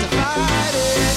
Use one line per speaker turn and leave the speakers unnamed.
to fight it.